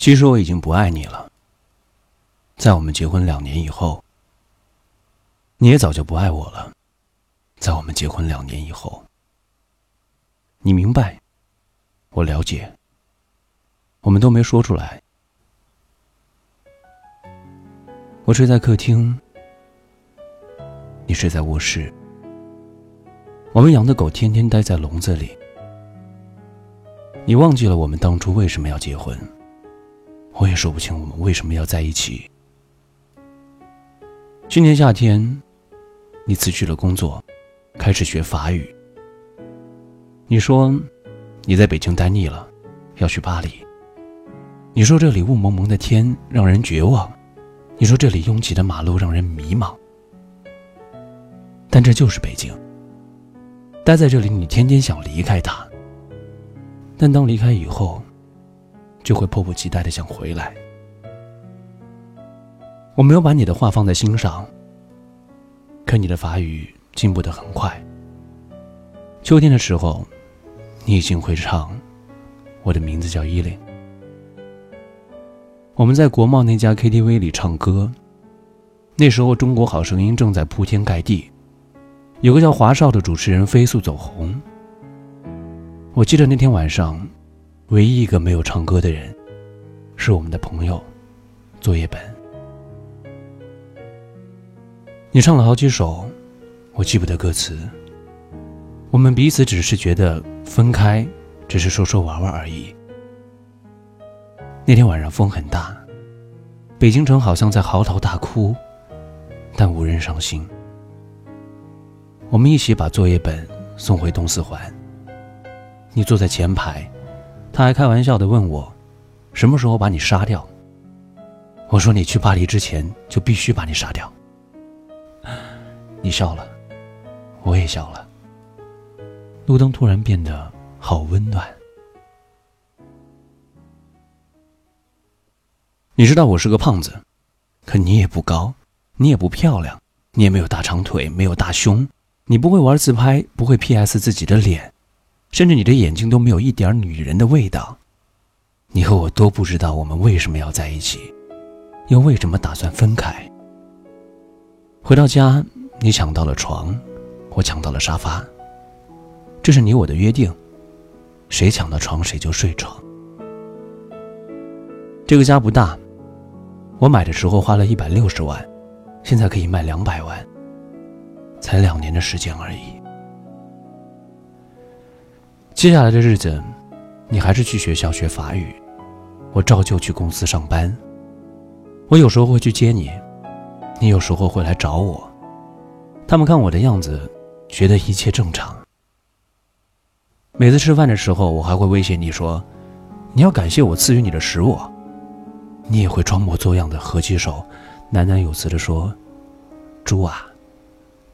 其实我已经不爱你了。在我们结婚两年以后，你也早就不爱我了。在我们结婚两年以后，你明白，我了解，我们都没说出来。我睡在客厅，你睡在卧室。我们养的狗天天待在笼子里。你忘记了我们当初为什么要结婚？我也说不清我们为什么要在一起。去年夏天，你辞去了工作，开始学法语。你说你在北京待腻了，要去巴黎。你说这里雾蒙蒙的天让人绝望，你说这里拥挤的马路让人迷茫。但这就是北京。待在这里，你天天想离开它，但当离开以后，就会迫不及待的想回来。我没有把你的话放在心上，可你的法语进步的很快。秋天的时候，你已经会唱《我的名字叫依琳》。我们在国贸那家 KTV 里唱歌，那时候《中国好声音》正在铺天盖地。有个叫华少的主持人飞速走红。我记得那天晚上，唯一一个没有唱歌的人，是我们的朋友，作业本。你唱了好几首，我记不得歌词。我们彼此只是觉得分开，只是说说玩玩而已。那天晚上风很大，北京城好像在嚎啕大哭，但无人伤心。我们一起把作业本送回东四环。你坐在前排，他还开玩笑的问我，什么时候把你杀掉？我说你去巴黎之前就必须把你杀掉。你笑了，我也笑了。路灯突然变得好温暖。你知道我是个胖子，可你也不高，你也不漂亮，你也没有大长腿，没有大胸。你不会玩自拍，不会 P.S 自己的脸，甚至你的眼睛都没有一点女人的味道。你和我都不知道我们为什么要在一起，又为什么打算分开。回到家，你抢到了床，我抢到了沙发。这是你我的约定，谁抢到床谁就睡床。这个家不大，我买的时候花了一百六十万，现在可以卖两百万。才两年的时间而已。接下来的日子，你还是去学校学法语，我照旧去公司上班。我有时候会去接你，你有时候会来找我。他们看我的样子，觉得一切正常。每次吃饭的时候，我还会威胁你说：“你要感谢我赐予你的食物。”你也会装模作样的合起手，喃喃有词的说：“猪啊。”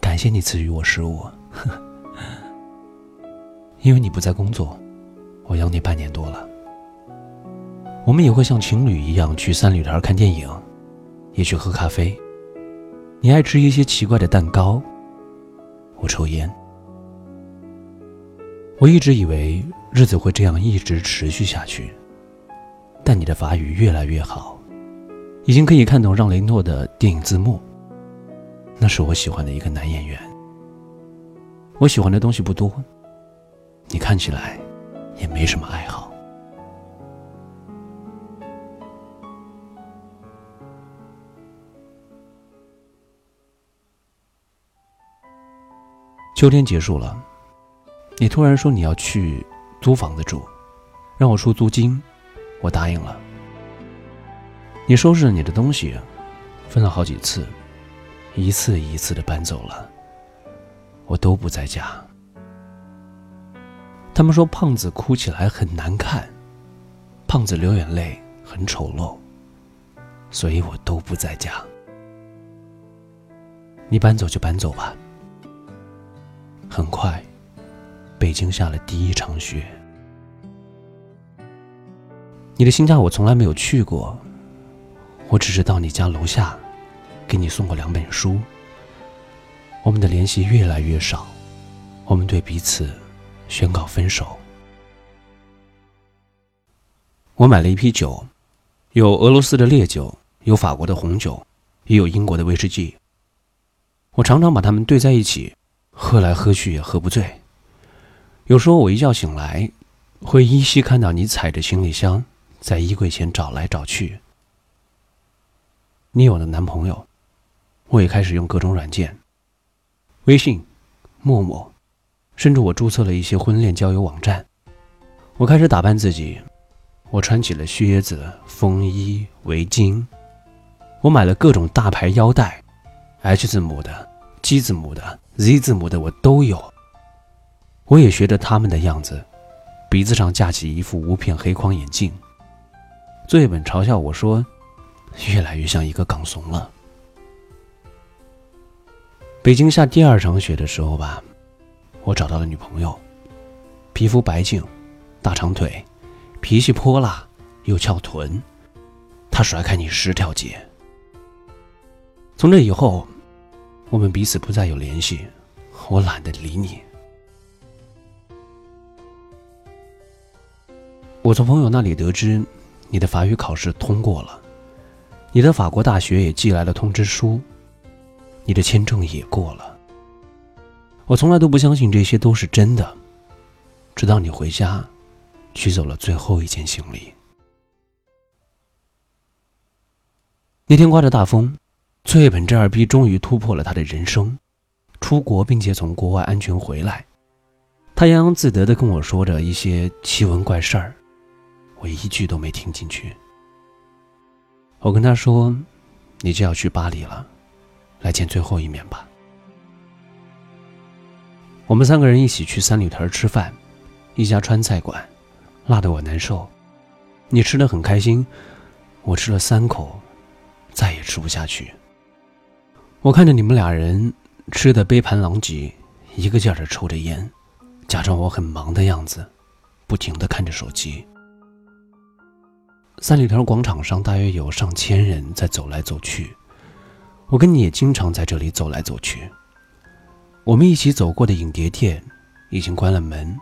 感谢你赐予我食物，因为你不在工作，我养你半年多了。我们也会像情侣一样去三里屯看电影，也去喝咖啡。你爱吃一些奇怪的蛋糕，我抽烟。我一直以为日子会这样一直持续下去，但你的法语越来越好，已经可以看懂让雷诺的电影字幕。那是我喜欢的一个男演员。我喜欢的东西不多，你看起来也没什么爱好。秋天结束了，你突然说你要去租房子住，让我出租金，我答应了。你收拾了你的东西，分了好几次。一次一次的搬走了，我都不在家。他们说胖子哭起来很难看，胖子流眼泪很丑陋，所以我都不在家。你搬走就搬走吧。很快，北京下了第一场雪。你的新家我从来没有去过，我只是到你家楼下。给你送过两本书。我们的联系越来越少，我们对彼此宣告分手。我买了一批酒，有俄罗斯的烈酒，有法国的红酒，也有英国的威士忌。我常常把它们兑在一起，喝来喝去也喝不醉。有时候我一觉醒来，会依稀看到你踩着行李箱在衣柜前找来找去。你有了男朋友，我也开始用各种软件，微信、陌陌，甚至我注册了一些婚恋交友网站。我开始打扮自己。我穿起了靴子、风衣、围巾，我买了各种大牌腰带，H 字母的、G 字母的、Z 字母的我都有。我也学着他们的样子，鼻子上架起一副无片黑框眼镜。作业本嘲笑我说：“越来越像一个港怂了。”北京下第二场雪的时候吧，我找到了女朋友，皮肤白净，大长腿。脾气泼辣又翘臀，她甩开你十条街。从这以后，我们彼此不再有联系，我懒得理你。我从朋友那里得知，你的法语考试通过了，你的法国大学也寄来了通知书，你的签证也过了。我从来都不相信这些都是真的，直到你回家。取走了最后一件行李。那天刮着大风，翠本这二逼终于突破了他的人生，出国并且从国外安全回来。他洋洋自得的跟我说着一些奇闻怪事儿，我一句都没听进去。我跟他说：“你就要去巴黎了，来见最后一面吧。”我们三个人一起去三里屯吃饭，一家川菜馆。辣得我难受，你吃的很开心，我吃了三口，再也吃不下去。我看着你们俩人吃的杯盘狼藉，一个劲儿的抽着烟，假装我很忙的样子，不停的看着手机。三里屯广场上大约有上千人在走来走去，我跟你也经常在这里走来走去。我们一起走过的影碟店已经关了门。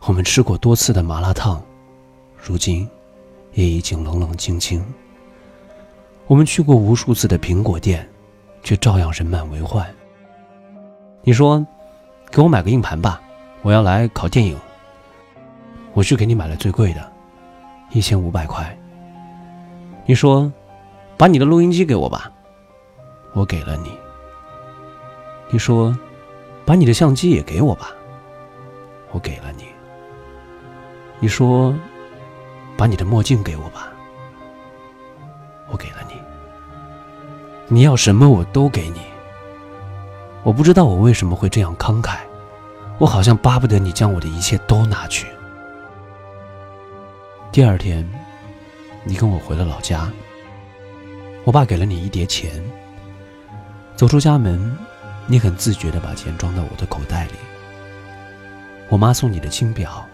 我们吃过多次的麻辣烫，如今也已经冷冷清清。我们去过无数次的苹果店，却照样人满为患。你说：“给我买个硬盘吧，我要来考电影。”我去给你买了最贵的，一千五百块。你说：“把你的录音机给我吧。”我给了你。你说：“把你的相机也给我吧。”我给了你。你说：“把你的墨镜给我吧。”我给了你。你要什么我都给你。我不知道我为什么会这样慷慨，我好像巴不得你将我的一切都拿去。第二天，你跟我回了老家。我爸给了你一叠钱。走出家门，你很自觉地把钱装到我的口袋里。我妈送你的金表。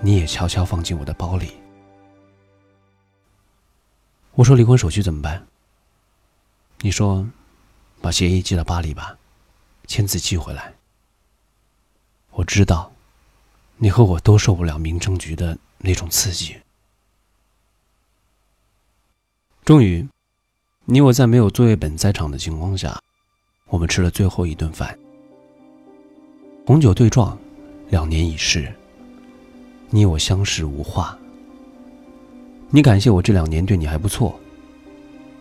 你也悄悄放进我的包里。我说离婚手续怎么办？你说，把协议寄到巴黎吧，签字寄回来。我知道，你和我都受不了民政局的那种刺激。终于，你我在没有作业本在场的情况下，我们吃了最后一顿饭。红酒对撞，两年已逝。你我相识无话。你感谢我这两年对你还不错，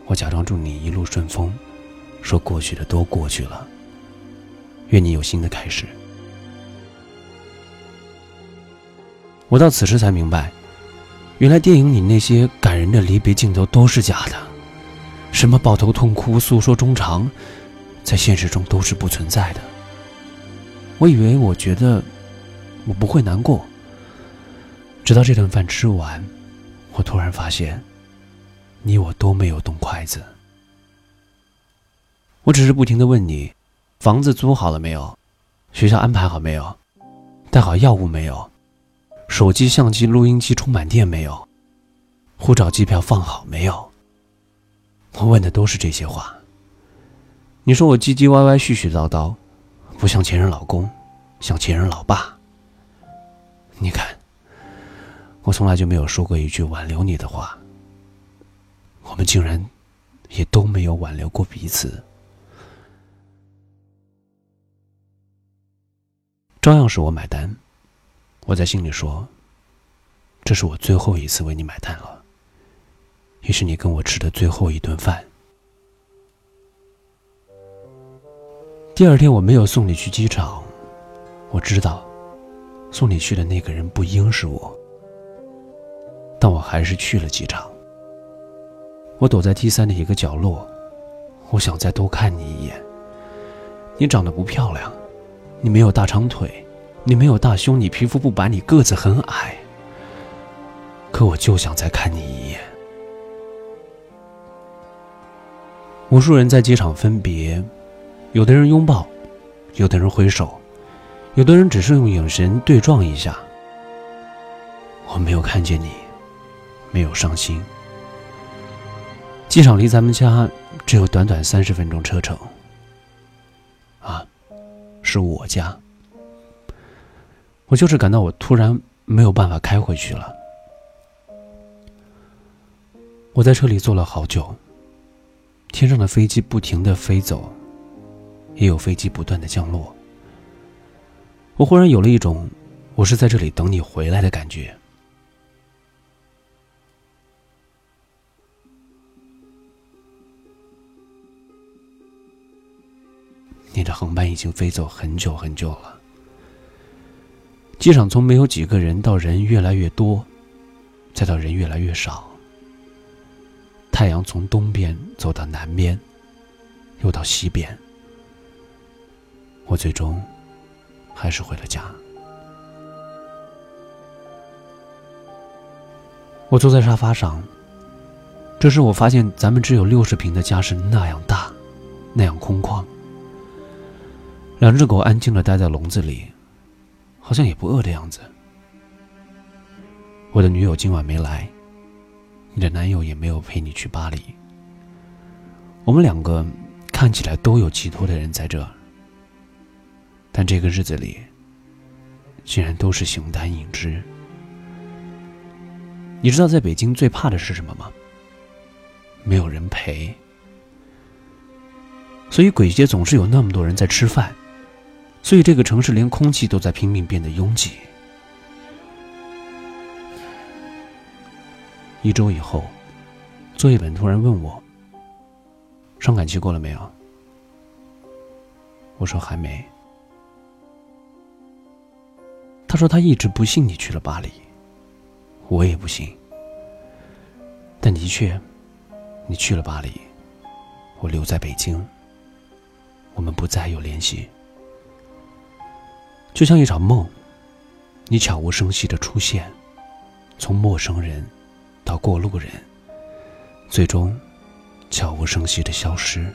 我假装祝你一路顺风，说过去的都过去了，愿你有新的开始。我到此时才明白，原来电影里那些感人的离别镜头都是假的，什么抱头痛哭、诉说衷肠，在现实中都是不存在的。我以为我觉得我不会难过。直到这顿饭吃完，我突然发现，你我都没有动筷子。我只是不停的问你：房子租好了没有？学校安排好没有？带好药物没有？手机、相机、录音机充满电没有？护照、机票放好没有？我问的都是这些话。你说我唧唧歪歪、絮絮叨叨，不像前任老公，像前任老爸。你看。我从来就没有说过一句挽留你的话，我们竟然也都没有挽留过彼此。照样是我买单，我在心里说：“这是我最后一次为你买单了，也是你跟我吃的最后一顿饭。”第二天我没有送你去机场，我知道送你去的那个人不应是我。但我还是去了机场。我躲在 T 三的一个角落，我想再多看你一眼。你长得不漂亮，你没有大长腿，你没有大胸，你皮肤不白，你个子很矮。可我就想再看你一眼。无数人在机场分别，有的人拥抱，有的人挥手，有的人只是用眼神对撞一下。我没有看见你。没有伤心。机场离咱们家只有短短三十分钟车程。啊，是我家。我就是感到我突然没有办法开回去了。我在车里坐了好久。天上的飞机不停的飞走，也有飞机不断的降落。我忽然有了一种，我是在这里等你回来的感觉。你的航班已经飞走很久很久了。机场从没有几个人到人越来越多，再到人越来越少。太阳从东边走到南边，又到西边。我最终还是回了家。我坐在沙发上，这时我发现咱们只有六十平的家是那样大，那样空旷。两只狗安静的待在笼子里，好像也不饿的样子。我的女友今晚没来，你的男友也没有陪你去巴黎。我们两个看起来都有寄托的人在这，但这个日子里，竟然都是形单影只。你知道在北京最怕的是什么吗？没有人陪。所以鬼街总是有那么多人在吃饭。所以这个城市连空气都在拼命变得拥挤。一周以后，作业本突然问我：“伤感期过了没有？”我说：“还没。”他说：“他一直不信你去了巴黎，我也不信。但的确，你去了巴黎，我留在北京，我们不再有联系。”就像一场梦，你悄无声息的出现，从陌生人到过路人，最终悄无声息的消失。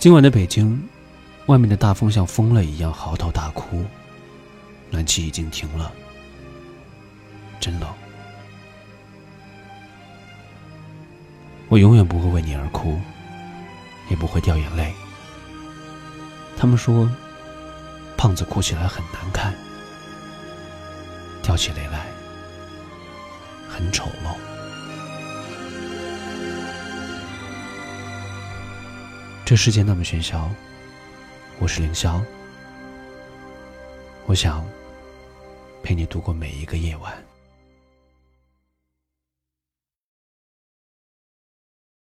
今晚的北京，外面的大风像疯了一样嚎啕大哭，暖气已经停了，真冷。我永远不会为你而哭，也不会掉眼泪。他们说，胖子哭起来很难看，掉起泪来很丑陋。这世界那么喧嚣，我是凌霄，我想陪你度过每一个夜晚。